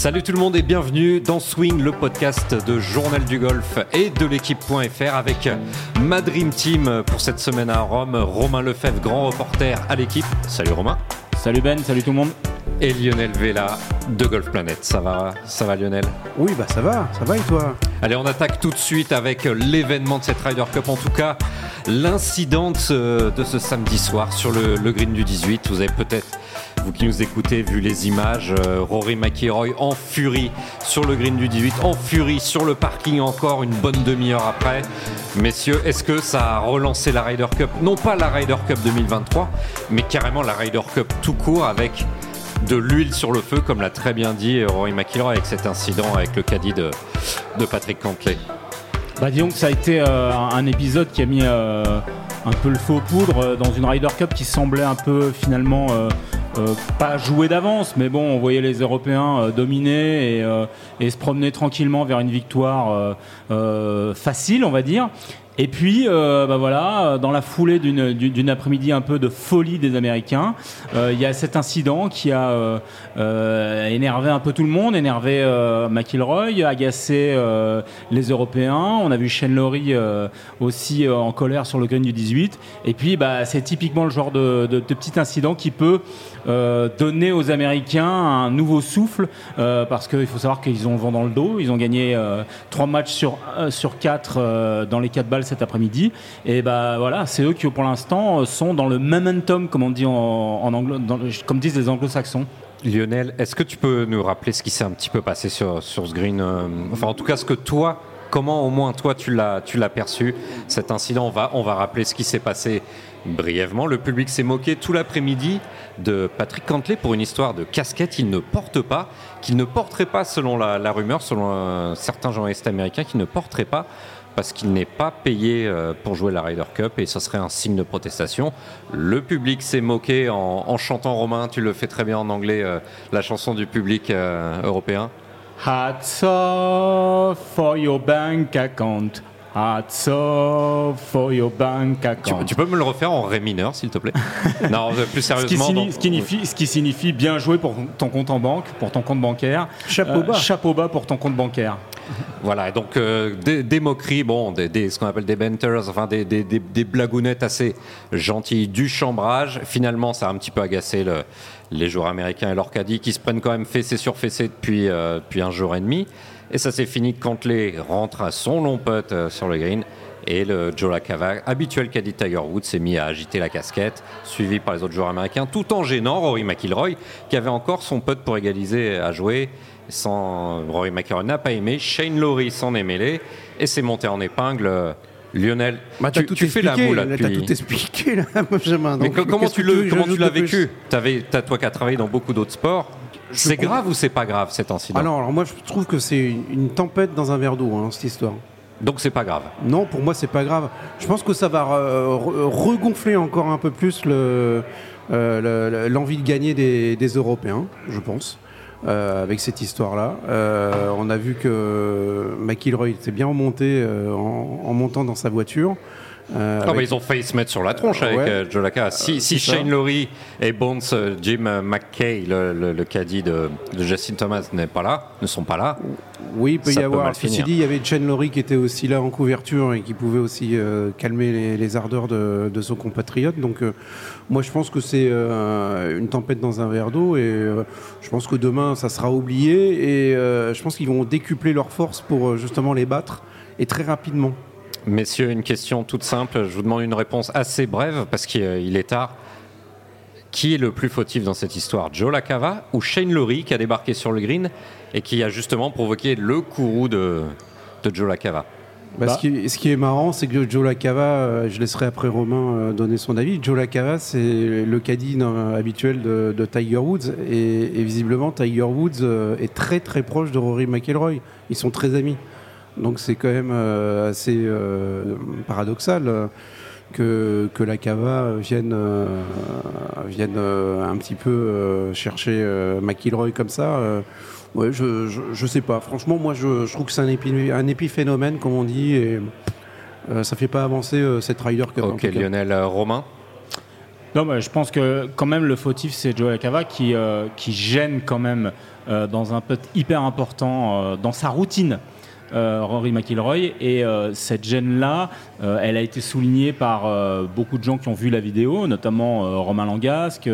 Salut tout le monde et bienvenue dans Swing, le podcast de Journal du Golf et de l'équipe.fr avec ma Dream Team pour cette semaine à Rome. Romain Lefebvre, grand reporter à l'équipe. Salut Romain. Salut Ben, salut tout le monde. Et Lionel Vela de Golf Planet. Ça va, ça va Lionel? Oui, bah ça va, ça va et toi? Allez, on attaque tout de suite avec l'événement de cette Ryder Cup. En tout cas, l'incident de ce, samedi soir sur le, le green du 18. Vous avez peut-être vous qui nous écoutez, vu les images, euh, Rory McIlroy en furie sur le green du 18, en furie sur le parking encore une bonne demi-heure après. Messieurs, est-ce que ça a relancé la Ryder Cup? Non pas la Ryder Cup 2023, mais carrément la Ryder Cup tout court avec de l'huile sur le feu, comme l'a très bien dit Rory McIlroy avec cet incident avec le caddie de, Patrick Cantley. Bah disons que ça a été euh, un épisode qui a mis euh, un peu le feu aux poudres dans une Ryder Cup qui semblait un peu finalement euh, pas jouer d'avance, mais bon, on voyait les Européens euh, dominer et, euh, se promener tranquillement vers une victoire facile, on va dire. Et puis, euh, bah voilà, dans la foulée d'une après-midi un peu de folie des Américains, euh, il y a cet incident qui a euh, énervé un peu tout le monde, énervé McIlroy, agacé les Européens. On a vu Shane Lowry aussi en colère sur le green du 18. Et puis, bah, c'est typiquement le genre de, de, petit incident qui peut donner aux Américains un nouveau souffle, parce qu'il faut savoir qu'ils ont le vent dans le dos. Ils ont gagné trois matchs sur, sur quatre dans les quatre balles cet après-midi. Et bah voilà, c'est eux qui pour l'instant sont dans le momentum, comme on dit en, en comme disent les anglo-saxons. Lionel, est-ce que tu peux nous rappeler ce qui s'est un petit peu passé sur, sur ce green euh, Enfin, en tout cas, ce que toi, comment au moins toi tu l'as, tu l'as perçu cet incident? On va, on va rappeler ce qui s'est passé brièvement. Le public s'est moqué tout l'après-midi de Patrick Cantley pour une histoire de casquette qu'il ne porte pas, qu'il ne porterait pas selon la, rumeur, selon euh, certains journalistes américains, qu'il ne porterait pas parce qu'il n'est pas payé euh, pour jouer la Ryder Cup et ce serait un signe de protestation. Le public s'est moqué en, chantant romain, tu le fais très bien en anglais, euh, la chanson du public européen. Hats off for your bank account. Hats off for your bank account. Tu, peux me le refaire en ré mineur, s'il te plaît Non, plus sérieusement. Ce qui, signifie, ce qui, signifie, bien joué pour ton compte en banque, pour ton compte bancaire. Chapeau bas. chapeau bas pour ton compte bancaire. Voilà, donc euh, des, moqueries, bon, des, ce qu'on appelle des banters, enfin des, des, blagounettes assez gentilles, du chambrage. Finalement, ça a un petit peu agacé les joueurs américains et leur caddie qui se prennent quand même fessé sur fessé depuis, euh, depuis un jour et demi. Et ça s'est fini quand les rentre à son long putt euh, sur le green. Et le Joe Lacava, habituel caddie Tiger Woods, s'est mis à agiter la casquette, suivi par les autres joueurs américains, tout en gênant Rory McIlroy, qui avait encore son putt pour égaliser à jouer sans, Rory McIlroy n'a pas aimé, Shane Lowry s'en est mêlé et s'est monté en épingle. Lionel, bah, tu, tu fais la moule là, T'as tout expliqué là, Benjamin. Mais comment tu l'as vécu? T'avais, toi qui as travaillé dans beaucoup d'autres sports. C'est grave ou c'est pas grave cet incident alors, alors, moi je trouve que c'est une, tempête dans un verre d'eau hein, cette histoire. Donc c'est pas grave. Non, pour moi c'est pas grave. Je pense que ça va regonfler encore un peu plus le, euh, l'envie de gagner des, des Européens, je pense. Euh, avec cette histoire-là. Euh, on a vu que McIlroy s'est bien remonté en, montant dans sa voiture. Euh, ah bah, ils ont failli se mettre sur la tronche avec euh, Joe Si, si Shane Lowry et Bones, Jim McKay, le, le, caddie de, de, Justin Thomas, n'est pas là, ne sont pas là. Oui, il peut y avoir. Ceci dit, il y avait Shane Lowry qui était aussi là en couverture et qui pouvait aussi calmer les, les, ardeurs de, de, son compatriote. Donc, moi, je pense que c'est une tempête dans un verre d'eau et je pense que demain, ça sera oublié et je pense qu'ils vont décupler leurs forces pour justement les battre et très rapidement. Messieurs, une question toute simple. Je vous demande une réponse assez brève parce qu'il est tard. Qui est le plus fautif dans cette histoire? Joe Lacava ou Shane Lowry qui a débarqué sur le green et qui a justement provoqué le courroux de, Joe Lacava? Bah, ce, qui, est marrant, c'est que Joe Lacava, euh, je laisserai après Romain euh, donner son avis. Joe Lacava, c'est le caddie habituel de, Tiger Woods. Et, visiblement, Tiger Woods euh, est très très proche de Rory McIlroy. Ils sont très amis. Donc c'est quand même euh, assez euh, paradoxal euh, que, que, la Cava vienne, vienne un petit peu chercher McIlroy comme ça. ouais, je, je, sais pas. Franchement, moi je, trouve que c'est un, un, épiphénomène, comme on dit, et ça fait pas avancer cette Ryder Cup. Ok, Lionel Romain? Non, mais je pense que quand même le fautif, c'est Joe Cava qui, qui gêne quand même dans un putt hyper important dans sa routine euh, Rory McIlroy. Et euh, cette gêne-là, euh, elle a été soulignée par beaucoup de gens qui ont vu la vidéo, notamment Romain Langasque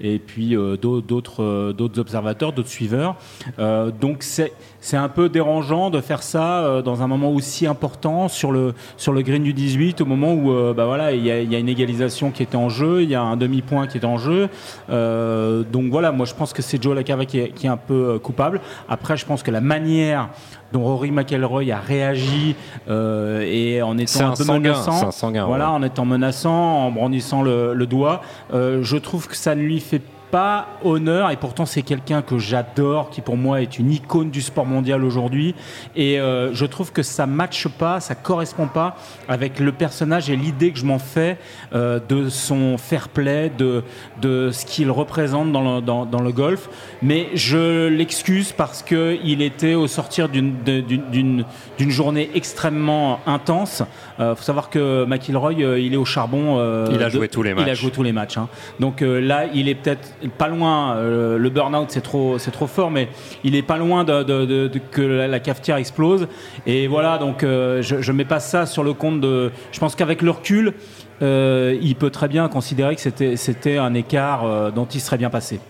et puis d'autres observateurs, d'autres suiveurs. donc c'est un peu dérangeant de faire ça dans un moment aussi important sur le, sur le green du 18, au moment où bah voilà, il y, a, une égalisation qui était en jeu, il y a un demi-point qui est en jeu. donc voilà, moi je pense que c'est Joe Lacava qui est, un peu coupable. Après, je pense que la manière dont Rory McElroy a réagi euh, et en étant un, peu menaçant, voilà, en étant menaçant, en brandissant le, doigt, euh, je trouve que ça ne lui fait pas honneur et pourtant c'est quelqu'un que j'adore qui pour moi est une icône du sport mondial aujourd'hui. Et euh, je trouve que ça matche pas ça correspond pas avec le personnage et l'idée que je m'en fais euh, de son fair play de, de ce qu'il représente dans le, dans, dans le, golf. Mais je l'excuse parce que il était au sortir d'une journée extrêmement intense. Euh, faut savoir que McIlroy il est au charbon il a joué tous les matchs il a joué tous les matchs hein. donc là il est peut-être pas loin. Euh, le burn-out, c'est trop, c'est trop fort, mais il est pas loin de, que la, cafetière explose. Et voilà, donc euh, je, mets pas ça sur le compte de. Je pense qu'avec le recul, euh, il peut très bien considérer que c'était un écart dont il serait bien passé.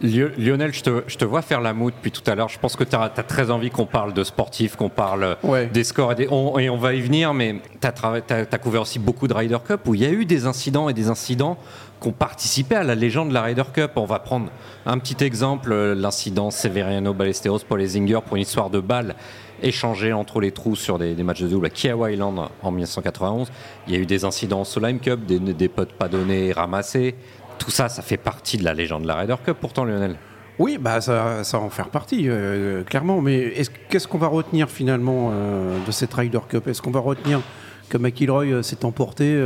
Lionel, je te, vois faire la moue depuis tout à l'heure. Je pense que tu as, très envie qu'on parle de sportifs, qu'on parle des scores. Et, on, va y venir, mais tu as, couvert aussi beaucoup de Ryder Cup où il y a eu des incidents et des incidents qui ont participé à la légende de la Ryder Cup. On va prendre un petit exemple, l'incident Severiano Ballesteros Paul Zinger pour une histoire de balle échangée entre les trous sur des, matchs de double à Kiawah Island en 1991. Il y a eu des incidents au Solheim Cup, des, des potes pas donnés, ramassés tout ça, ça fait partie de la légende de la Ryder Cup, pourtant, Lionel. Oui, bah ça, ça va en faire partie, euh, clairement. Mais qu'est-ce qu'on va retenir finalement euh, de cette Ryder Cup? Est-ce qu'on va retenir que McIlroy euh, s'est emporté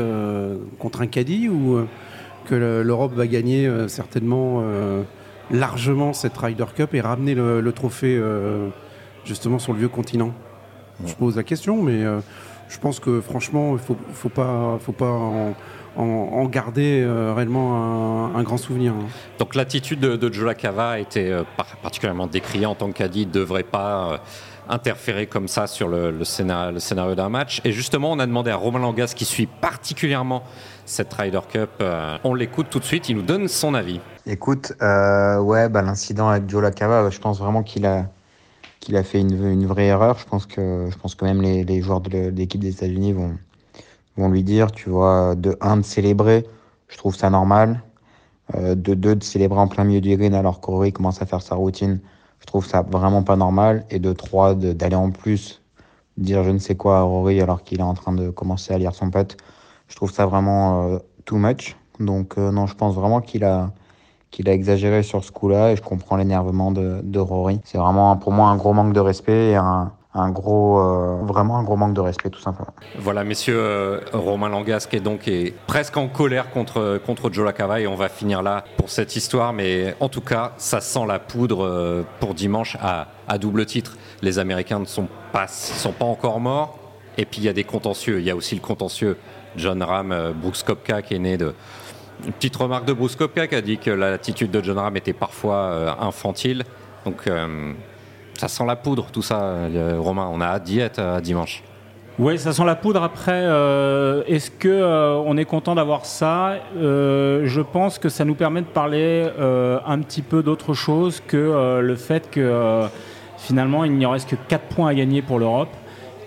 contre un caddie ou que l'Europe va gagner certainement largement cette Ryder Cup et ramener le, trophée justement sur le vieux continent? Je pose la question, mais je pense que franchement, il faut, faut pas, faut pas en, garder euh, réellement un, grand souvenir. Hein. Donc l'attitude de, de Joe Lacava a été euh, particulièrement décriée en tant qu'Adi, ne devrait pas euh, interférer comme ça sur le, scénario, d'un match. Et justement, on a demandé à Romain Langas, qui suit particulièrement cette Ryder Cup, on l'écoute tout de suite, il nous donne son avis. Écoute, ouais, bah, l'incident avec Joe Lacava, je pense vraiment qu'il a qu'il a fait une, vraie erreur. Je pense que, je pense que même les, les joueurs de l'équipe des États-Unis vont, vont lui dire, tu vois, de un, de célébrer, je trouve ça normal. Euh, de deux, de célébrer en plein milieu du green alors qu'Aurélie commence à faire sa routine, je trouve ça vraiment pas normal. Et de trois, d'aller en plus dire je ne sais quoi à Rory alors qu'il est en train de commencer à lire son pote, je trouve ça vraiment euh, too much. Donc euh, non, je pense vraiment qu'il a qu'il a exagéré sur ce coup-là et je comprends l'énervement de, de Rory. C'est vraiment pour moi un gros manque de respect et un, un gros, euh, vraiment un gros manque de respect, tout simplement. Voilà, messieurs, euh, Romain Langasque est donc est presque en colère contre, contre Joe Lacava et on va finir là pour cette histoire. Mais en tout cas, ça sent la poudre euh, pour dimanche à, à double titre. Les Américains ne sont pas, sont pas encore morts. Et puis il y a des contentieux. Il y a aussi le contentieux John Ram, Brooks Kopka qui est né de. Une petite remarque de Bruce Kopka qui a dit que l'attitude de John Ram était parfois infantile. Donc ça sent la poudre, tout ça, euh, Romain. On a hâte d'y être euh, dimanche. Oui, ça sent la poudre. Après, euh, est-ce que on est content d'avoir ça? Je pense que ça nous permet de parler un petit peu d'autre chose que le fait que finalement il n'y reste que 4 points à gagner pour l'Europe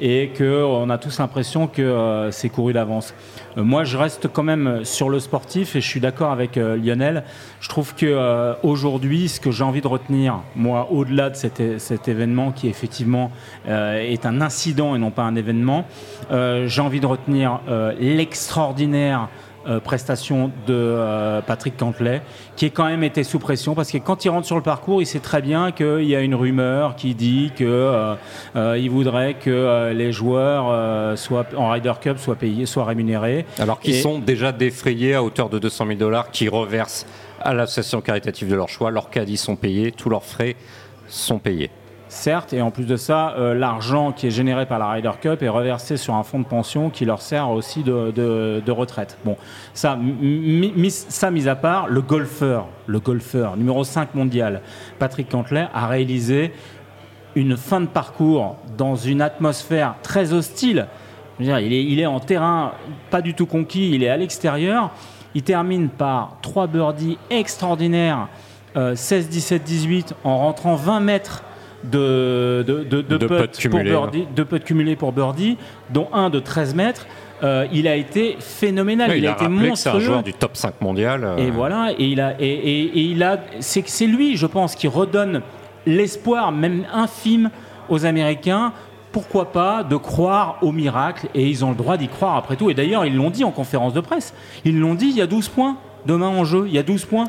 et qu'on a tous l'impression que c'est couru d'avance. Euh, moi, je reste quand même sur le sportif et je suis d'accord avec euh, Lionel. Je trouve que euh, aujourd'hui, ce que j'ai envie de retenir, moi, au-delà de cet, cet, événement qui effectivement est un incident et non pas un événement, j'ai envie de retenir l'extraordinaire euh, prestation de euh, Patrick Cantley, qui est quand même été sous pression parce que quand il rentre sur le parcours, il sait très bien qu'il y a une rumeur qui dit qu'il euh, voudrait que les joueurs soient en Ryder Cup soient payés, soient rémunérés. Alors qu'ils sont déjà défrayés à hauteur de 200 000 dollars, qui reversent à l'association caritative de leur choix. Leurs caddies sont payés, tous leurs frais sont payés. Certes, et en plus de ça, euh, l'argent qui est généré par la Ryder Cup est reversé sur un fonds de pension qui leur sert aussi de, retraite. Bon, ça, mi- mis, ça mis à part, le golfeur, le golfeur numéro 5 mondial, Patrick Cantley, a réalisé une fin de parcours dans une atmosphère très hostile. Je veux dire, il, est, il est en terrain pas du tout conquis, il est à l'extérieur. Il termine par trois birdies extraordinaires, euh, 16, 17, 18, en rentrant 20 mètres de, de, de, de De putts putts pour birdie, putts cumulés pour birdie, dont un de 13 mètres. Euh, il a été phénoménal, il, il a, a été que c'est un monstrueux. joueur du top 5 mondial. euh, Et voilà, et il a, et, et- et il a, c'est c'est lui, je pense, qui redonne l'espoir, même infime, aux Américains. Pourquoi pas de croire au miracle Et ils ont le droit d'y croire après tout. Et d'ailleurs, ils l'ont dit en conférence de presse. Ils l'ont dit. Il y a 12 points demain en jeu. Il y a 12 points.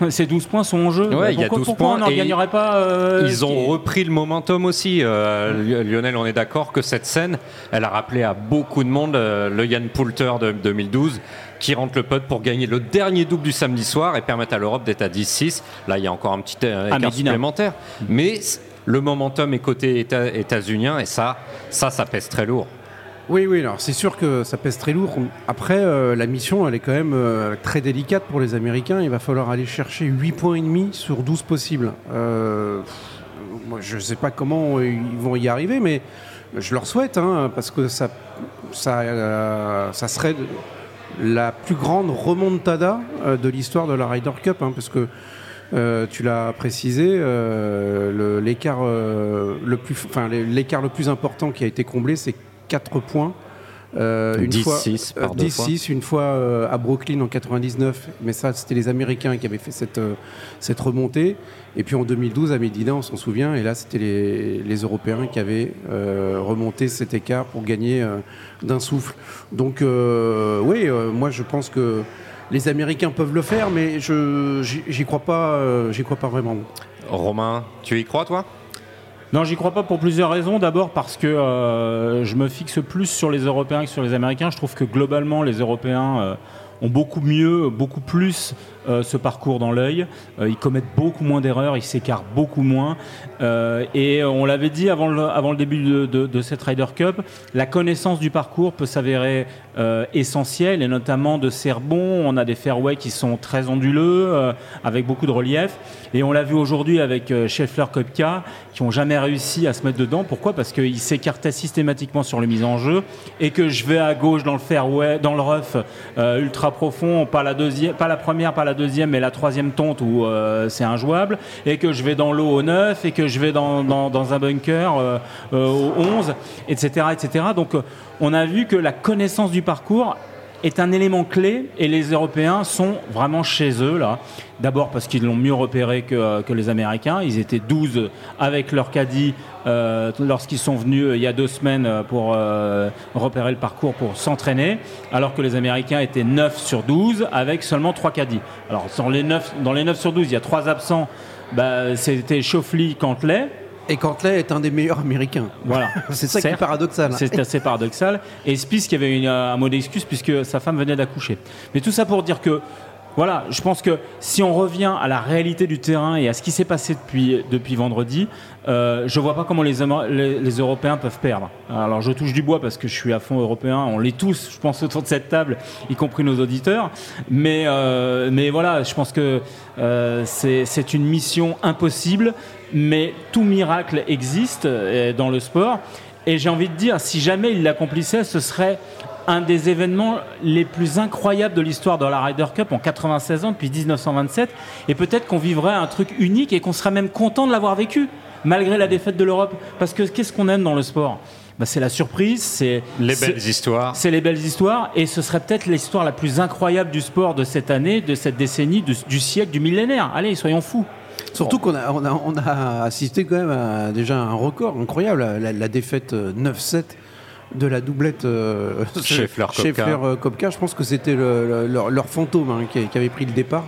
Ces 12 points sont en jeu. Ouais, il y a pourquoi 12 pourquoi points on n'en gagnerait pas euh, Ils ont repris le momentum aussi. Euh, Li- Lionel, on est d'accord que cette scène, elle a rappelé à beaucoup de monde euh, le Yann Poulter de 2012 qui rentre le putt pour gagner le dernier double du samedi soir et permettre à l'Europe d'être à 10-6. Là, il y a encore un petit À écart supplémentaire. Mais c- le momentum est côté éta- états-unien et ça, ça, ça pèse très lourd. Oui, oui, alors c'est sûr que ça pèse très lourd. Après, euh, la mission, elle est quand même euh, très délicate pour les Américains. Il va falloir aller chercher 8 points et demi sur 12 possibles. Euh, je ne sais pas comment ils vont y arriver, mais je leur souhaite, hein, parce que ça, ça, serait la plus grande remontada de l'histoire de la Ryder Cup, hein, parce que tu l'as précisé, l'écart le le plus important qui a été comblé, c'est 4 points. Euh, une 10-6 fois, euh, deux 10-6, une fois euh, à Brooklyn en 99, mais ça c'était les Américains qui avaient fait cette, euh, cette remontée. Et puis en 2012 à Medina, on s'en souvient, et là c'était les, les Européens qui avaient euh, remonté cet écart pour gagner euh, d'un souffle. Donc euh, oui, euh, moi je pense que les Américains peuvent le faire, mais je j'y j'y crois pas, euh, j'y crois pas vraiment. Romain, tu y crois, toi? Non, j'y crois pas pour plusieurs raisons. D'abord parce que euh, je me fixe plus sur les Européens que sur les Américains. Je trouve que globalement, les Européens euh, ont beaucoup mieux, beaucoup plus euh, ce parcours dans l'œil. Euh, ils commettent beaucoup moins d'erreurs, ils s'écartent beaucoup moins. Euh, et on l'avait dit avant le, début de, cette Ryder Cup, la connaissance du parcours peut s'avérer essentielle, et notamment de ces rebonds. On a des fairways qui sont très onduleux, avec beaucoup de relief. Et on l'a vu aujourd'hui avec euh, Scheffler Kopka, qui n'ont jamais réussi à se mettre dedans. Pourquoi? Parce qu'ils s'écartaient systématiquement sur les mises en jeu, et que je vais à gauche dans le fairway, dans le rough ultra profond, pas la deuxième, pas la première, pas la deuxième, mais la troisième tonte où euh, c'est injouable, et que je vais dans l'eau au 9, et que je vais dans, un bunker euh, euh, au 11, etc., etc. Donc on a vu que la connaissance du parcours est un élément clé et les Européens sont vraiment chez eux là. D'abord parce qu'ils l'ont mieux repéré que, que les Américains. Ils étaient 12 avec leur caddie euh, lorsqu'ils sont venus euh, il y a deux semaines euh, pour euh, repérer le parcours pour s'entraîner, alors que les Américains étaient 9 sur 12 avec seulement 3 caddies. Alors dans les 9, dans les 9 sur 12, il y a 3 absents. Bah, C'était Schauffele, Cantley. Et Cantley est un des meilleurs Américains. Voilà. C'est ça qui est paradoxal. C'est assez paradoxal. Et Spice qui avait une- un mot d'excuse puisque sa femme venait d'accoucher. Mais tout ça pour dire que, voilà, je pense que si on revient à la réalité du terrain et à ce qui s'est passé depuis, depuis vendredi, euh, je vois pas comment les, Ama- les, les Européens peuvent perdre. Alors je touche du bois parce que je suis à fond européen. On l'est tous, je pense, autour de cette table, y compris nos auditeurs. Mais, euh, mais voilà, je pense que euh, c'est une mission impossible. Mais tout miracle existe euh, dans le sport. Et j'ai envie de dire, si jamais il l'accomplissait, ce serait un des événements les plus incroyables de l'histoire de la Ryder Cup en 96 ans, depuis 1927. Et peut-être qu'on vivrait un truc unique et qu'on serait même content de l'avoir vécu, malgré la défaite de l'Europe. Parce que qu'est-ce qu'on aime dans le sport? Bah, C'est la surprise, c'est Les belles histoires. c'est les belles histoires, et ce serait peut-être l'histoire la plus incroyable du sport de cette année, de cette décennie, de- du siècle, du millénaire. Allez, soyons fous. Surtout qu'on a, on a, on a assisté quand même à déjà un record incroyable, la, la défaite euh, 9-7 de la doublette euh, Scheffler-Koepka. Scheffler-Koepka. Je pense que c'était le- le- leur, leur fantôme hein, qui, qui avait pris le départ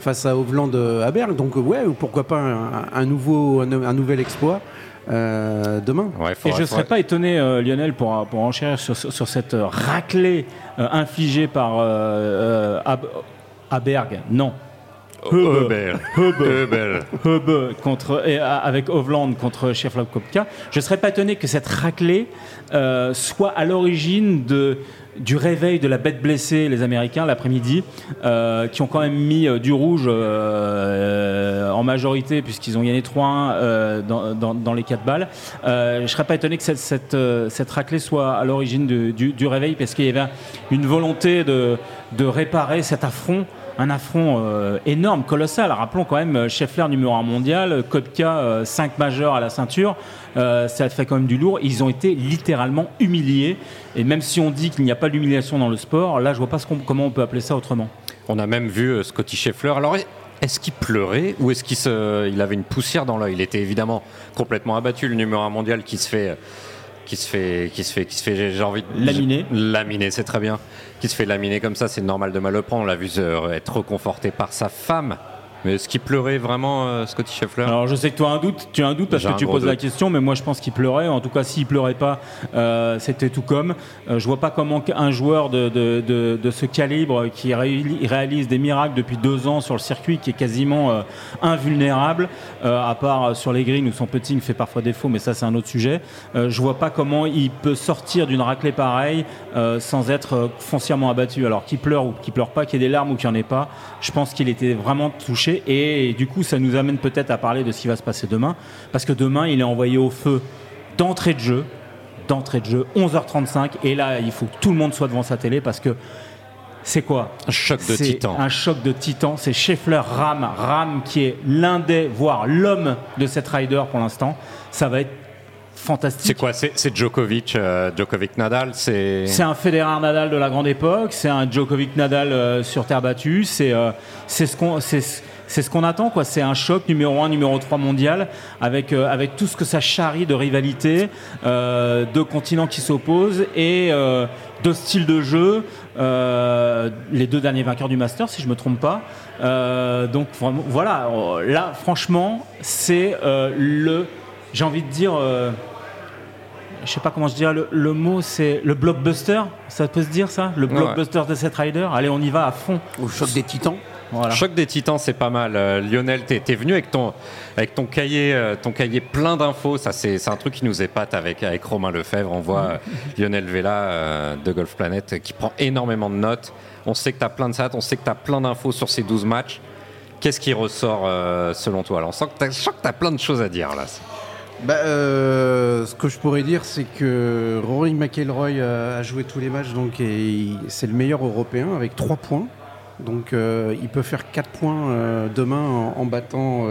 face à Hovland euh, à Berg. Donc euh, ouais, pourquoi pas un, un nouveau, un, un nouvel exploit euh, demain. Ouais, Et je ne serais pas étonné, euh, Lionel, pour, pour enchérir sur, sur, sur cette euh, raclée euh, infligée par euh, euh, à, à Berg. Non. Hubel. Hubel. Hubel contre, et, euh, avec Hovland contre Sheffield Kopka. Je ne serais pas étonné que cette raclée euh, soit à l'origine de du réveil de la bête blessée, les Américains, l'après-midi, euh, qui ont quand même mis euh, du rouge euh, en majorité, puisqu'ils ont gagné 3-1 dans, dans, dans, les 4 balles. je ne serais pas étonné que cette, cette, cette raclée soit à l'origine du, du, réveil, parce qu'il y avait une volonté de, de réparer cet affront un affront énorme, colossal. Rappelons quand même Scheffler numéro 1 mondial, Kopka 5 majeurs à la ceinture. Euh, ça fait quand même du lourd. Ils ont été littéralement humiliés. Et même si on dit qu'il n'y a pas d'humiliation dans le sport, là, je vois pas comment on peut appeler ça autrement. On a même vu euh, Scotty Scheffler. Alors, est-ce qu'il pleurait ou est-ce qu'il avait une poussière dans l'œil? Il était évidemment complètement abattu, le numéro 1 mondial qui se fait qui se fait, qui se fait, qui se fait, j'ai envie de laminer. Laminer, c'est très bien. Qui se fait laminer comme ça, c'est normal de mal le prendre. On l'a vu être reconforté par sa femme mais est-ce qu'il pleurait vraiment, euh, Scotty Scheffler? Alors je sais que tu as un doute, tu as un doute parce que tu poses la question, mais moi je pense qu'il pleurait. En tout cas, s'il pleurait pas, euh, c'était tout comme. Euh, je vois pas comment un joueur de, de, de, de ce calibre qui réalise des miracles depuis deux ans sur le circuit, qui est quasiment euh, invulnérable, à part sur les greens où son putting fait parfois défaut, mais ça c'est un autre sujet. je vois pas comment il peut sortir d'une raclée pareille sans être foncièrement abattu. Alors qu'il pleure ou qu'il pleure pas, qu'il y ait des larmes ou qu'il n'y en ait pas, je pense qu'il était vraiment touché et du coup, ça nous amène peut-être à parler de ce qui va se passer demain. Parce que demain, il est envoyé au feu d'entrée de jeu. D'entrée de jeu, 11h35. Et là, il faut que tout le monde soit devant sa télé parce que c'est quoi? Un choc de titan. Un choc de titan. C'est Scheffler Ram. Ram qui est l'un des, voire l'homme de cette rider pour l'instant. Ça va être fantastique. C'est quoi? C'est Djokovic, euh, Djokovic Nadal C'est un Federer Nadal de la grande époque. C'est un Djokovic Nadal euh, sur terre battue. C'est euh, c'est ce qu'on c'est ce qu'on attend, quoi. C'est un choc numéro 1, numéro 3 mondial, avec, euh, avec tout ce que ça charrie de rivalité, euh, de continents qui s'opposent et euh, de styles de jeu. Euh, les deux derniers vainqueurs du Master, si je me trompe pas. donc voilà, là, franchement, c'est le. J'ai envie de dire je sais pas comment je dirais le, le mot, c'est le blockbuster. Ça peut se dire ça? Le blockbuster de cette rider Allez, on y va à fond. Au choc des titans Choc des titans, c'est pas mal. Euh, Lionel, t'es es venu avec ton, avec ton cahier, euh, ton cahier plein d'infos. Ça, c'est un truc qui nous épate avec, avec Romain Lefebvre. On voit euh, Lionel Vella de Golf Planet qui prend énormément de notes. On sait que tu as plein de stats, on sait que tu as plein d'infos sur ces 12 matchs. Qu'est-ce qui ressort selon toi Alors, on sent que tu as, plein de choses à dire là. Bah, ce que je pourrais dire, c'est que Rory McIlroy a joué tous les matchs, donc c'est le meilleur européen avec 3 points. Donc euh, il peut faire 4 points euh, demain en, battant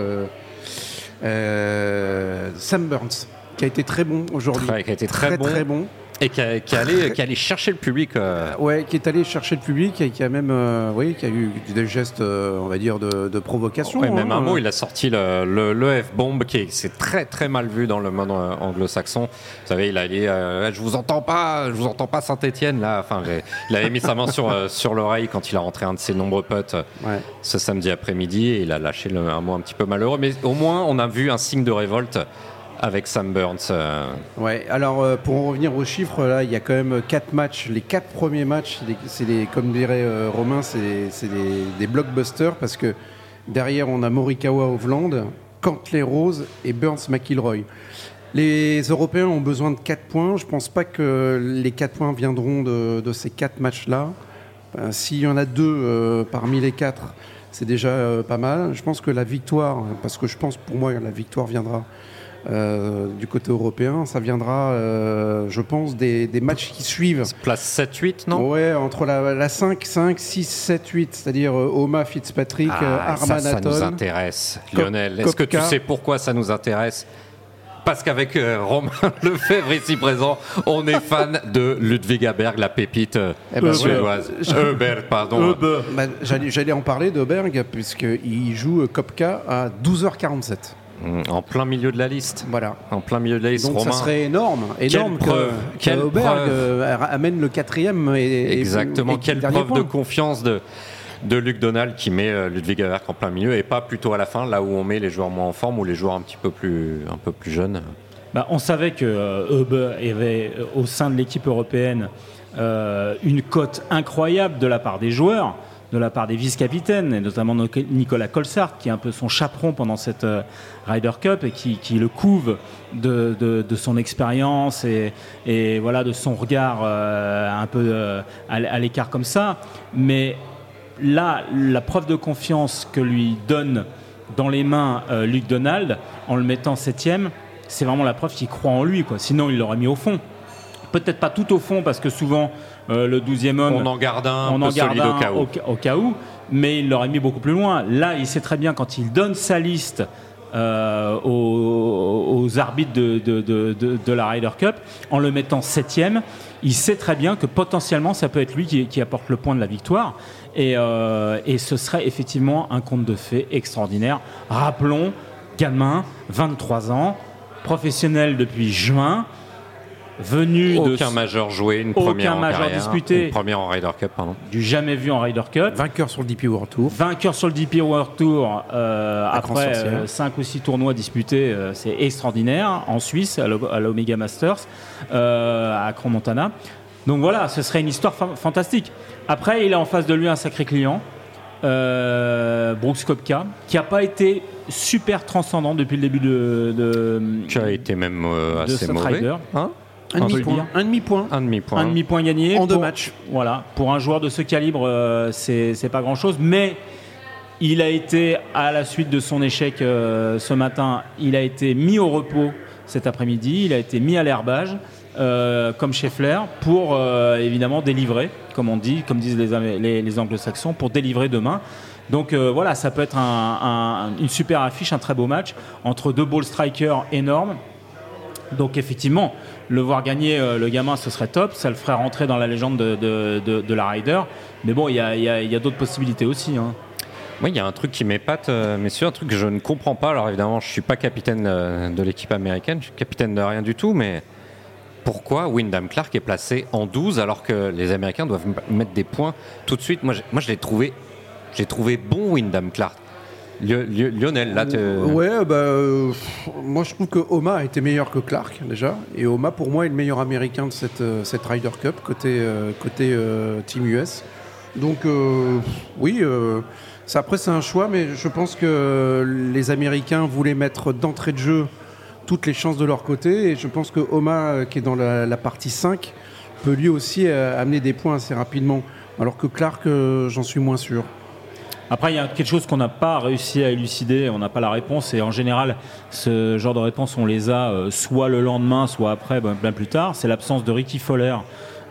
euh, Sam Burns, qui a été très bon aujourd'hui. qui a été très, très bon. Et qui, a, qui, allait, qui allait chercher le public. Euh... Ouais, qui est allé chercher le public et qui a même, euh, oui, qui a eu des gestes, euh, on va dire, de, de provocation. Ouais, même un mot, il a sorti le, le, le F-bomb qui est, très très mal vu dans le monde anglo-saxon. Vous savez, il a dit, je vous entends pas, je vous entends pas Saint-Étienne là. Enfin, il avait mis sa main sur sur l'oreille quand il a rentré un de ses nombreux potes ouais. ce samedi après-midi et il a lâché le, un mot un petit peu malheureux. Mais au moins, on a vu un signe de révolte avec Sam Burns. Euh. Ouais, alors euh, pour en revenir aux chiffres, là, il y a quand même 4 matchs. Les 4 premiers matchs, c'est comme dirait euh, Romain, c'est des, blockbusters parce que derrière, on a Morikawa Hovland, Cantley Rose et Burns McIlroy. Les Européens ont besoin de 4 points. Je ne pense pas que les 4 points viendront de, ces 4 matchs-là. S'il y en a deux parmi les 4, c'est déjà pas mal. Je pense que la victoire, parce que je pense pour moi la victoire viendra euh, du côté européen. Ça viendra, euh, je pense, des, des, matchs qui suivent. Place 7-8, non? Ouais, entre la, la, 5, 5, 6, 7, 8, c'est-dire euh, Oma, Fitzpatrick, ah, ça, ça nous intéresse, Lionel. Est-ce que tu sais pourquoi ça nous intéresse? Parce qu'avec euh, Romain Lefebvre ici présent, on est fan de Ludwig Aberg, la pépite eh ben, suédoise. Eberg, pardon. Bah, J'allais en parler d'Oberg, puisqu'il joue Kopka à 12h47. Mm, en plein milieu de la liste. Voilà. En plein milieu de la liste. Donc ça serait énorme, énorme quelle que, euh, amène le quatrième. Et, Exactement. quelle preuve de confiance de, de Luc Donald qui met euh, Ludwig Averk en plein milieu et pas plutôt à la fin, là où on met les joueurs moins en forme ou les joueurs un petit peu plus, un peu plus jeunes. Bah, on savait que euh, avait au sein de l'équipe européenne une cote incroyable de la part des joueurs de la part des vice-capitaines, et notamment Nicolas Colsart, qui est un peu son chaperon pendant cette euh, Ryder Cup et qui, le couve de, son expérience et, voilà, de son regard euh, un peu euh, à, l'écart comme ça. Mais là, la preuve de confiance que lui donne dans les mains Luc Donald, en le mettant septième, c'est vraiment la preuve qu'il croit en lui. Sinon, il l'aurait mis au fond. Peut-être pas tout au fond, parce que souvent, euh, le 12e homme. On en garde un, on en garde un au cas où. mais il l'aurait mis beaucoup plus loin. Là, il sait très bien quand il donne sa liste euh, aux, arbitres de, de, la Ryder Cup, en le mettant septième, il sait très bien que potentiellement ça peut être lui qui, apporte le point de la victoire. Et, euh, et, ce serait effectivement un conte de fées extraordinaire. Rappelons, gamin, 23 ans, professionnel depuis juin, venu aucun majeur joué, une première en majeur disputé, une première en Ryder Cup, pardon. Du jamais vu en Ryder Cup. Vainqueur sur le DP World Tour. Vainqueur sur le DP World Tour euh, après 5 euh, ou 6 tournois disputés, euh, c'est extraordinaire. En Suisse, à l'Omega Masters, à Cromontana. Donc voilà, ce serait une histoire fantastique. Après, il a en face de lui un sacré client. Brooks Kopka, qui n'a pas été super transcendant depuis le début de. qui a été même assez mauvais. Hein un demi-point. Un demi-point. Un demi-point. Un demi-point gagné. En deux matchs. Voilà. Pour un joueur de ce calibre, euh, c'est pas grand-chose. Mais il a été, à la suite de son échec euh, ce matin, il a été mis au repos cet après-midi. Il a été mis à l'herbage, euh, comme Scheffler, pour évidemment délivrer, comme on dit, comme disent les, les, anglo-saxons, pour délivrer demain. Donc voilà, ça peut être une super affiche, un très beau match entre deux ball strikers énormes. Donc effectivement, le voir gagner euh, le gamin, ce serait top. Ça le ferait rentrer dans la légende de, la Ryder. Mais bon, il y a, d'autres possibilités aussi. Hein. Oui, il y a un truc qui m'épate, euh, messieurs, un truc que je ne comprends pas. Alors évidemment, je ne suis pas capitaine euh, de l'équipe américaine, je suis capitaine de rien du tout, mais pourquoi Wyndham Clark est placé en 12 alors que les Américains doivent mettre des points tout de suite? Moi, je l'ai trouvé, trouvé bon Wyndham Clark. Lionel, là, Ouais, bah, euh, moi je trouve que Oma a été meilleur que Clark déjà, et Oma pour moi est le meilleur américain de cette, euh, cette Ryder Cup côté, euh, côté Team US. Donc oui, après c'est un choix, mais je pense que les Américains voulaient mettre d'entrée de jeu toutes les chances de leur côté, et je pense que Oma, qui est dans la, la partie 5, peut lui aussi amener des points assez rapidement, alors que Clark, j'en suis moins sûr. Après, il y a quelque chose qu'on n'a pas réussi à élucider, on n'a pas la réponse, et en général, ce genre de réponse, on les a euh, soit le lendemain, soit après, ben, bien plus tard. C'est l'absence de Ricky Foller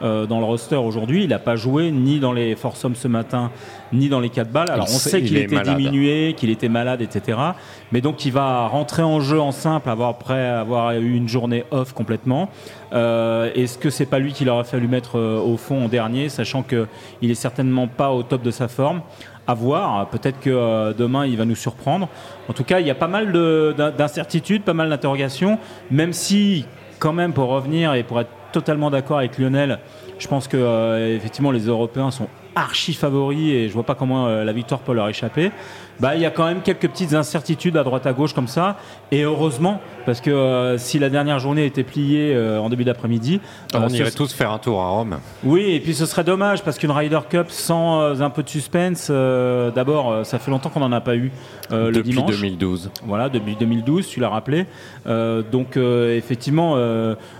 euh, dans le roster aujourd'hui. Il n'a pas joué ni dans les Foursomes ce matin, ni dans les 4 balles. Alors, on sait qu'il était diminué, qu'il était malade, etc. Mais donc, il va rentrer en jeu en simple avoir, après avoir eu une journée off complètement. Euh, est-ce que c'est pas lui qu'il aurait fallu mettre au fond en dernier, sachant qu'il est certainement pas au top de sa forme? À voir. Peut-être que euh, demain, il va nous surprendre. En tout cas, il y a pas mal d'incertitudes, pas mal d'interrogations, même si, quand même, pour revenir et pour être totalement d'accord avec Lionel, je pense que euh, effectivement les Européens sont archi favoris et je vois pas comment euh, la victoire peut leur échapper. Bah, il y a quand même quelques petites incertitudes à droite à gauche comme ça. Et heureusement, parce que euh, si la dernière journée était pliée euh, en début d'après-midi. on euh, irait tous faire un tour à Rome. Oui, et puis ce serait dommage parce qu'une Ryder Cup sans un peu de suspense, d'abord, ça fait longtemps qu'on n'en a pas eu le depuis dimanche. Depuis 2012. Voilà, depuis 2012, tu l'as rappelé. donc, effectivement,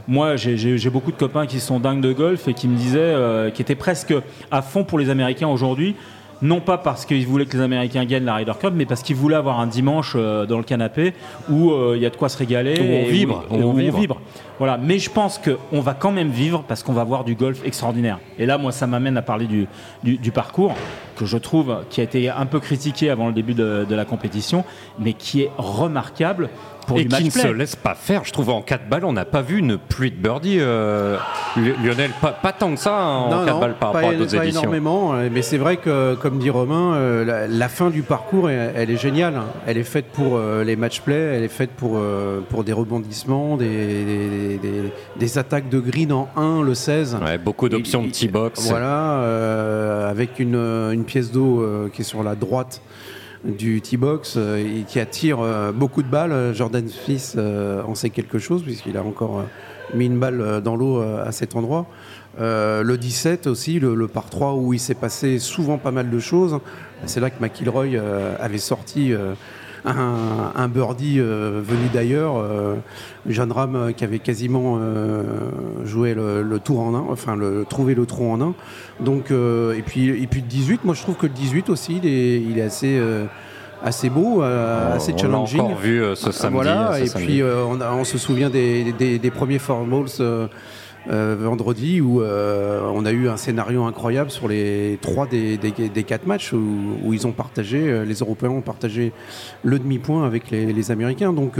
moi, j'ai beaucoup de copains qui sont dingues de golf et qui me disaient, qui étaient presque à fond pour les Américains aujourd'hui non pas parce qu'ils voulaient que les Américains gagnent la Ryder Cup, mais parce qu'ils voulaient avoir un dimanche euh, dans le canapé où euh, il y a de quoi se régaler. Où on vibre. Où, on, vibre. Voilà. Mais je pense qu'on va quand même vivre parce qu'on va voir du golf extraordinaire. Et là, moi, ça m'amène à parler du, du, parcours que je trouve qui a été un peu critiqué avant le début de, de la compétition, mais qui est remarquable et qui ne se laisse pas faire. Je trouve en 4 balles, on n'a pas vu une pluie de birdie. Euh, Lionel, pas, tant que ça hein, en 4 balles par rapport à d'autres éditions. énormément, euh, mais c'est vrai que, comme dit Romain, euh, la, fin du parcours, elle, est géniale. Hein. Elle est faite pour les match play, elle est faite pour, pour des rebondissements, des, des, attaques de green en 1, le 16. beaucoup d'options de T-box. Voilà, avec une, une pièce d'eau qui est sur la droite du T-Box et qui attire beaucoup de balles. Jordan Smith en sait quelque chose puisqu'il a encore mis une balle dans l'eau à cet endroit. le 17 aussi, le, par 3 où il s'est passé souvent pas mal de choses. C'est là que McIlroy avait sorti un, birdie euh, venu d'ailleurs, euh, Jeanne Ram euh, qui avait quasiment joué le, tour en un, enfin le, trouvé le trou en un. Donc, et, puis, et puis le 18, moi je trouve que le 18 aussi, il est, il est assez assez beau, assez challenging. On l'a encore vu ce samedi. Voilà, et puis on, on, se souvient des, des, des premiers formals euh, vendredi où euh, on a eu un scénario incroyable sur les trois des, quatre matchs où, ils ont partagé, euh, les Européens ont partagé le demi-point avec les, Américains. Donc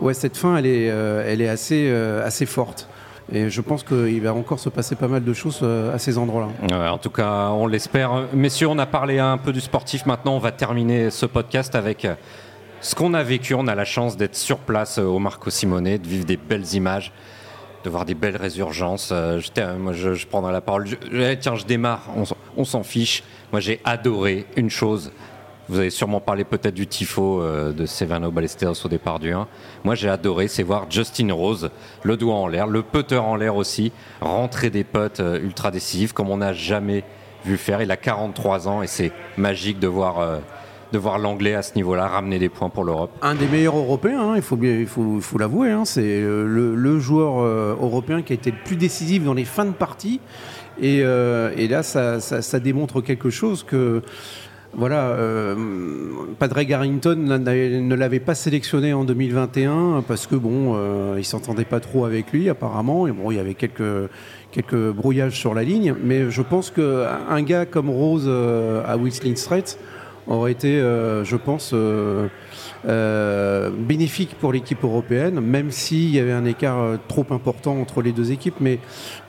ouais, cette fin elle est, assez, forte. Et je pense qu'il va encore se passer pas mal de choses à ces endroits-là. en tout cas, on l'espère. Messieurs, on a parlé un peu du sportif. Maintenant, on va terminer ce podcast avec ce qu'on a vécu. On a la chance d'être sur place au Marco Simone, de vivre des belles images de voir des belles résurgences. Euh, moi, je, je, prendrai la parole. Eh, tiens, je démarre, on, s'en fiche. Moi, j'ai adoré une chose. Vous avez sûrement parlé peut-être du tifo euh, de Sevano Ballesteros au départ du 1. Moi, j'ai adoré, c'est voir Justin Rose, le doigt en l'air, le putter en l'air aussi, rentrer des euh, ultra décisifs comme on n'a jamais vu faire. Il a 43 ans et c'est magique de voir de voir l'anglais à ce niveau-là ramener des points pour l'Europe. Un des meilleurs européens, hein, il faut l'avouer. Hein, c'est euh, le, joueur euh, européen qui a été le plus décisif dans les fins de partie. Et, euh, là, ça, démontre quelque chose que. Voilà, euh, Padre Garrington ne l'avait pas sélectionné en 2021 parce que bon, il s'entendait pas trop avec lui apparemment. Et bon, il y avait quelques brouillages sur la ligne, mais je pense qu'un gars comme Rose à Whistling Straits aurait été, euh, je pense, euh, euh, bénéfique pour l'équipe européenne, même s'il y avait un écart trop important entre les deux équipes. Mais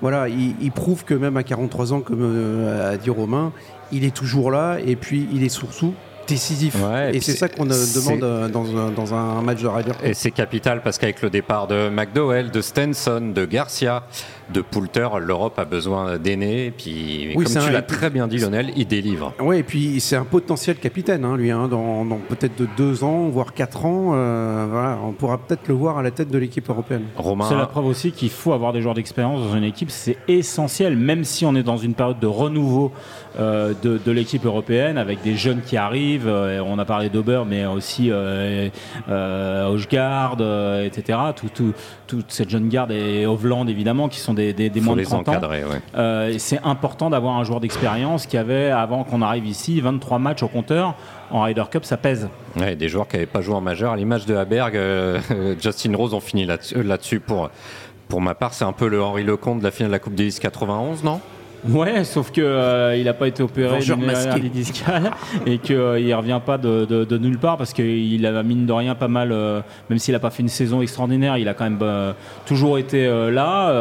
voilà, il, prouve que même à 43 ans, comme a dit Romain, il est toujours là et puis il est surtout décisif. et c'est ça qu'on demande dans un, match de Ryder Et c'est capital parce qu'avec le départ de McDowell, de Stenson, de Garcia, de Poulter, l'Europe a besoin d'aînés. Puis, comme tu l'as très bien dit, Lionel, il délivre. Oui, et puis c'est un potentiel capitaine, hein, lui. Hein, dans, peut-être de deux ans, voire quatre ans, euh, voilà, on pourra peut-être le voir à la tête de l'équipe européenne. Romain. C'est la preuve aussi qu'il faut avoir des joueurs d'expérience dans une équipe. C'est essentiel, même si on est dans une période de renouveau euh, de, l'équipe européenne avec des jeunes qui arrivent. Euh, on a parlé d'Auber, mais aussi euh, etc. Tout, toute cette jeune garde et Hovland évidemment qui sont des, des, moins de 30 ans. c'est important d'avoir un joueur d'expérience qui avait, avant qu'on arrive ici, 23 matchs au compteur. En Ryder Cup, ça pèse. des joueurs qui n'avaient pas joué en majeur. À l'image de Haberg, Justin Rose ont fini là-dessus. pour, pour ma part, c'est un peu le Henri Lecomte de la finale de la Coupe Davis 91, non? Ouais, sauf que euh, il n'a pas été opéré d'une hernie discale et qu'il euh, ne revient pas de, de, nulle part parce qu'il a mine de rien pas mal, euh, même s'il n'a pas fait une saison extraordinaire, il a quand même toujours été là.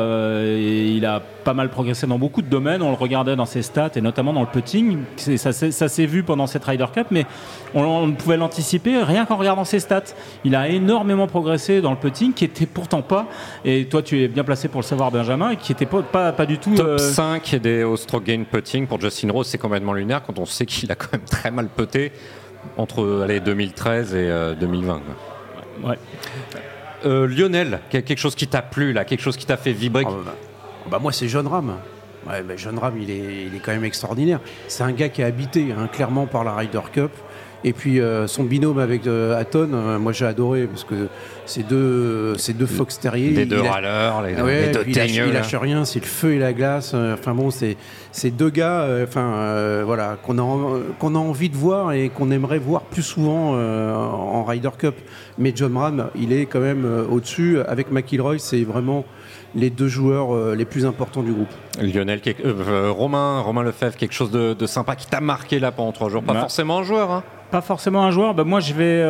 et il a pas mal progressé dans beaucoup de domaines. On le regardait dans ses stats et notamment dans le putting. Ça, ça s'est vu pendant cette Ryder Cup, mais on, pouvait l'anticiper rien qu'en regardant ses stats. Il a énormément progressé dans le putting, qui était pourtant pas, et toi tu es bien placé pour le savoir, Benjamin, qui était pas, pas, pas du tout. Top 5 des au stroke gain putting pour Justin Rose, c'est complètement lunaire quand on sait qu'il a quand même très mal puté entre allez, 2013 et 2020. Euh, ouais. Euh, Lionel, quelque chose qui t'a plu là, quelque chose qui t'a fait vibrer? Ah, bah, bah. Bah moi c'est John Ram. Ouais, John Ram il est, il est quand même extraordinaire. C'est un gars qui a habité hein, clairement par la Ryder Cup. Et puis euh, son binôme avec euh, Hatton, euh, moi j'ai adoré parce que ces deux, ces deux Fox Terriers. Les deux râleurs, les, deux il, lâche, il lâche rien, c'est le feu et la glace. Enfin bon, c'est ces deux gars, enfin voilà, qu'on a, qu'on a envie de voir et qu'on aimerait voir plus souvent en Ryder Cup. Mais John Ram, il est quand même au-dessus. Avec McIlroy, c'est vraiment les deux joueurs euh, les plus importants du groupe. Lionel, euh, euh, Romain, Romain Lefebvre, quelque chose de, sympa qui t'a marqué là pendant trois jours. Pas forcément un joueur. Hein. Pas forcément un joueur. Bah, moi, je vais,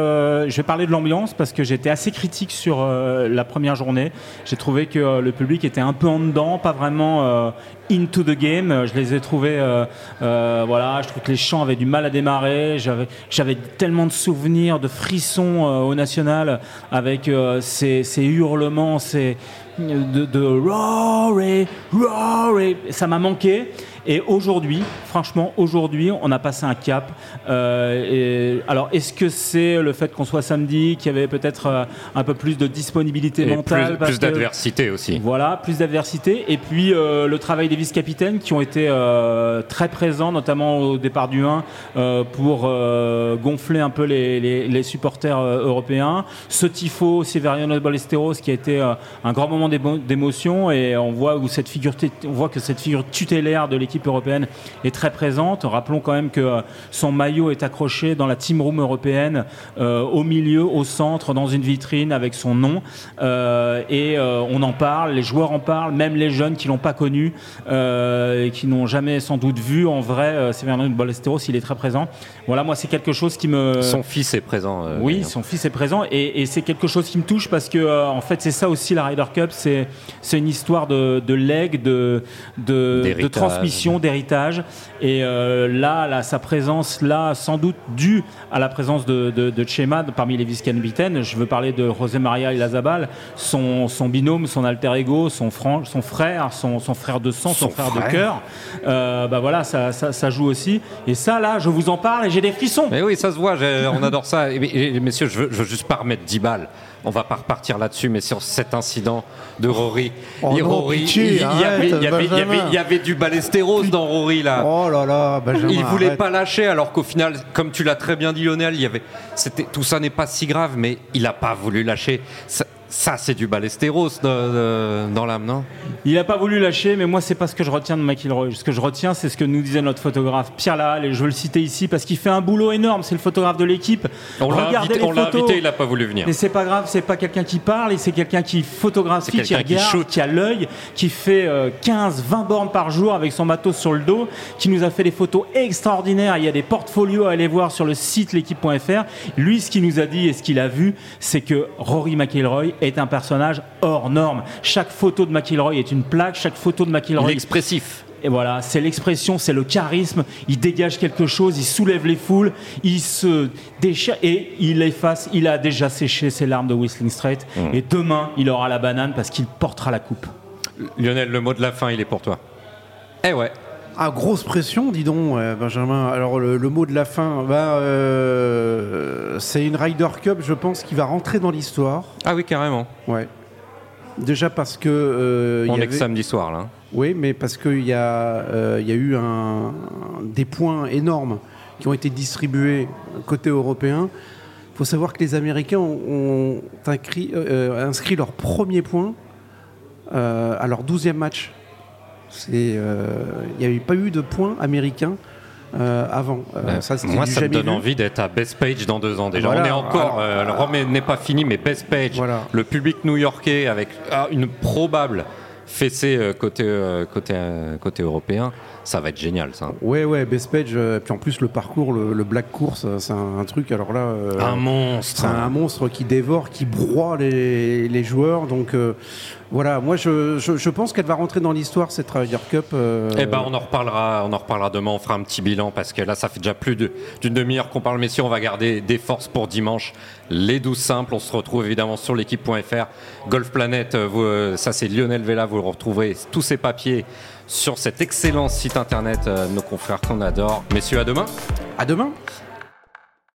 je vais parler de l'ambiance parce que j'étais assez critique sur la première journée. J'ai trouvé que le public était un peu en dedans, pas vraiment into the game. Je les ai trouvés, voilà, je trouve que les chants avaient du mal à démarrer. J'avais, j'avais tellement de souvenirs, de frissons au national avec ces, ces, hurlements, ces, de, de Rory, Rory. Ça m'a manqué. Et aujourd'hui, franchement, aujourd'hui, on a passé un cap. Euh, et, alors, est-ce que c'est le fait qu'on soit samedi, qu'il y avait peut-être euh, un peu plus de disponibilité Et mentale plus, d'adversité aussi. voilà, plus d'adversité. Et puis euh, le travail des vice-capitaines qui ont été très présents, notamment au départ du 1, euh, pour gonfler un peu les, les- les supporters européens. Ce tifo, Severiano Ballesteros, qui a été un grand moment d'émo- d'émotion. Et on voit, où cette figure, on voit que cette figure tutélaire de l'équipe européenne est très présente. Rappelons quand même que euh, son maillot est accroché dans la team room européenne, euh, au milieu, au centre, dans une vitrine avec son nom. Euh, et euh, on en parle, les joueurs en parlent, même les jeunes qui l'ont pas connu et qui n'ont jamais sans doute vu en vrai Severiano Ballesteros, il est très présent. Voilà, moi c'est quelque chose qui me Son fils est présent. oui, son fils est présent et, et c'est quelque chose qui me touche parce que en fait c'est ça aussi la Ryder Cup, c'est c'est une histoire de, de legs, de de, transmission, d'héritage et euh, là, là sa présence là sans doute due à la présence de, de, de Chema parmi les vice-capitaines. Je veux parler de José Maria Ilazabal, son, son binôme, son alter ego, son, fran- son frère, son, son frère de sang, son, Son frère, frère. de cœur. Euh, bah voilà, ça, ça, ça joue aussi. Et ça là, je vous en parle et j'ai des frissons. Mais oui, ça se voit, on adore ça. Et, et- et, messieurs, je veux, je veux juste pas remettre 10 balles. On va pas repartir là-dessus, mais sur cet incident de Rory. Oh Et non, Rory, pitié, il, y avait, arrête, il y avait- il y avait- Benjamin. il y avait du balestéros dans Rory là. Oh là là, Benjamin. il voulait arrête. pas lâcher, alors qu'au final, comme tu l'as très bien dit, Lionel, il y avait, c'était, tout ça n'est pas si grave, mais il a pas voulu lâcher. Ça, ça, c'est du balestéros de- de- dans l'âme, non? Il n'a pas voulu lâcher, mais moi, c'est pas ce que je retiens de McIlroy. Ce que je retiens, c'est ce que nous disait notre photographe Pierre Lahalle, et je veux le citer ici parce qu'il fait un boulot énorme. C'est le photographe de l'équipe. On l'a invité, on invité, il a pas voulu venir. Mais c'est pas grave, c'est pas quelqu'un qui parle, et c'est quelqu'un qui photographie, qui regarde, qui a l'œil, qui fait euh, 15, 20 bornes par jour avec son matos sur le dos, qui nous a fait des photos extraordinaires. Il y a des portfolios à aller voir sur le site l'équipe.fr. Lui, ce qu'il nous a dit et ce qu'il a vu, c'est que Rory McIlroy est un personnage hors norme. Chaque photo de McIlroy est une plaque, chaque photo de Il est McIlroy expressif. et voilà, c'est l'expression, c'est le charisme. Il dégage quelque chose, il soulève les foules, il se déchire et il efface. Il a déjà séché ses larmes de Whistling Straight. Mmh. Et demain, il aura la banane parce qu'il portera la coupe. Lionel, le mot de la fin, il est pour toi. Eh ouais. Ah, grosse pression, dis donc, ouais, Benjamin. Alors, le, le mot de la fin, bah, euh, c'est une Ryder Cup, je pense, qui va rentrer dans l'histoire. Ah oui, carrément. Ouais. Déjà parce que. euh, On y est que samedi soir, là. Oui, mais parce qu'il y, euh, y a eu un, des points énormes qui ont été distribués côté européen. Il faut savoir que les Américains ont, ont inscrit, euh, inscrit leur premier point euh, à leur 12e match. Euh, Il n'y a eu pas eu de points américains euh, avant. Euh, Euh, ça, c'était Moi, ça me donne vu. envie d'être à Best Page dans deux ans déjà. Voilà. On est encore, Alors- euh, le Rome n'est pas fini, mais Best Page, Voilà. le public new-yorkais avec ah, une probable fessée euh, côté, euh, côté, euh, côté européen, ça va être génial ça. Ouais, ouais, Best Page. euh, puis en plus, le parcours, le, le Black Course, euh, c'est un, un truc. Alors là, euh, Un monstre. C'est un monstre qui dévore, qui broie les, les joueurs. Donc euh, voilà, moi je, je, je pense qu'elle va rentrer dans l'histoire cette Ryder Cup. euh, Eh ben, on en reparlera, on en reparlera demain. On fera un petit bilan parce que là, ça fait déjà plus de- d'une demi-heure qu'on parle. Messieurs, on va garder des forces pour dimanche. Les 12 simples. On se retrouve évidemment sur l'équipe.fr. Golf Planet, euh, vous, euh, ça c'est Lionel Vella. Vous retrouverez tous ces papiers sur cet excellent site internet de nos confrères qu'on adore. Messieurs, à demain. À demain.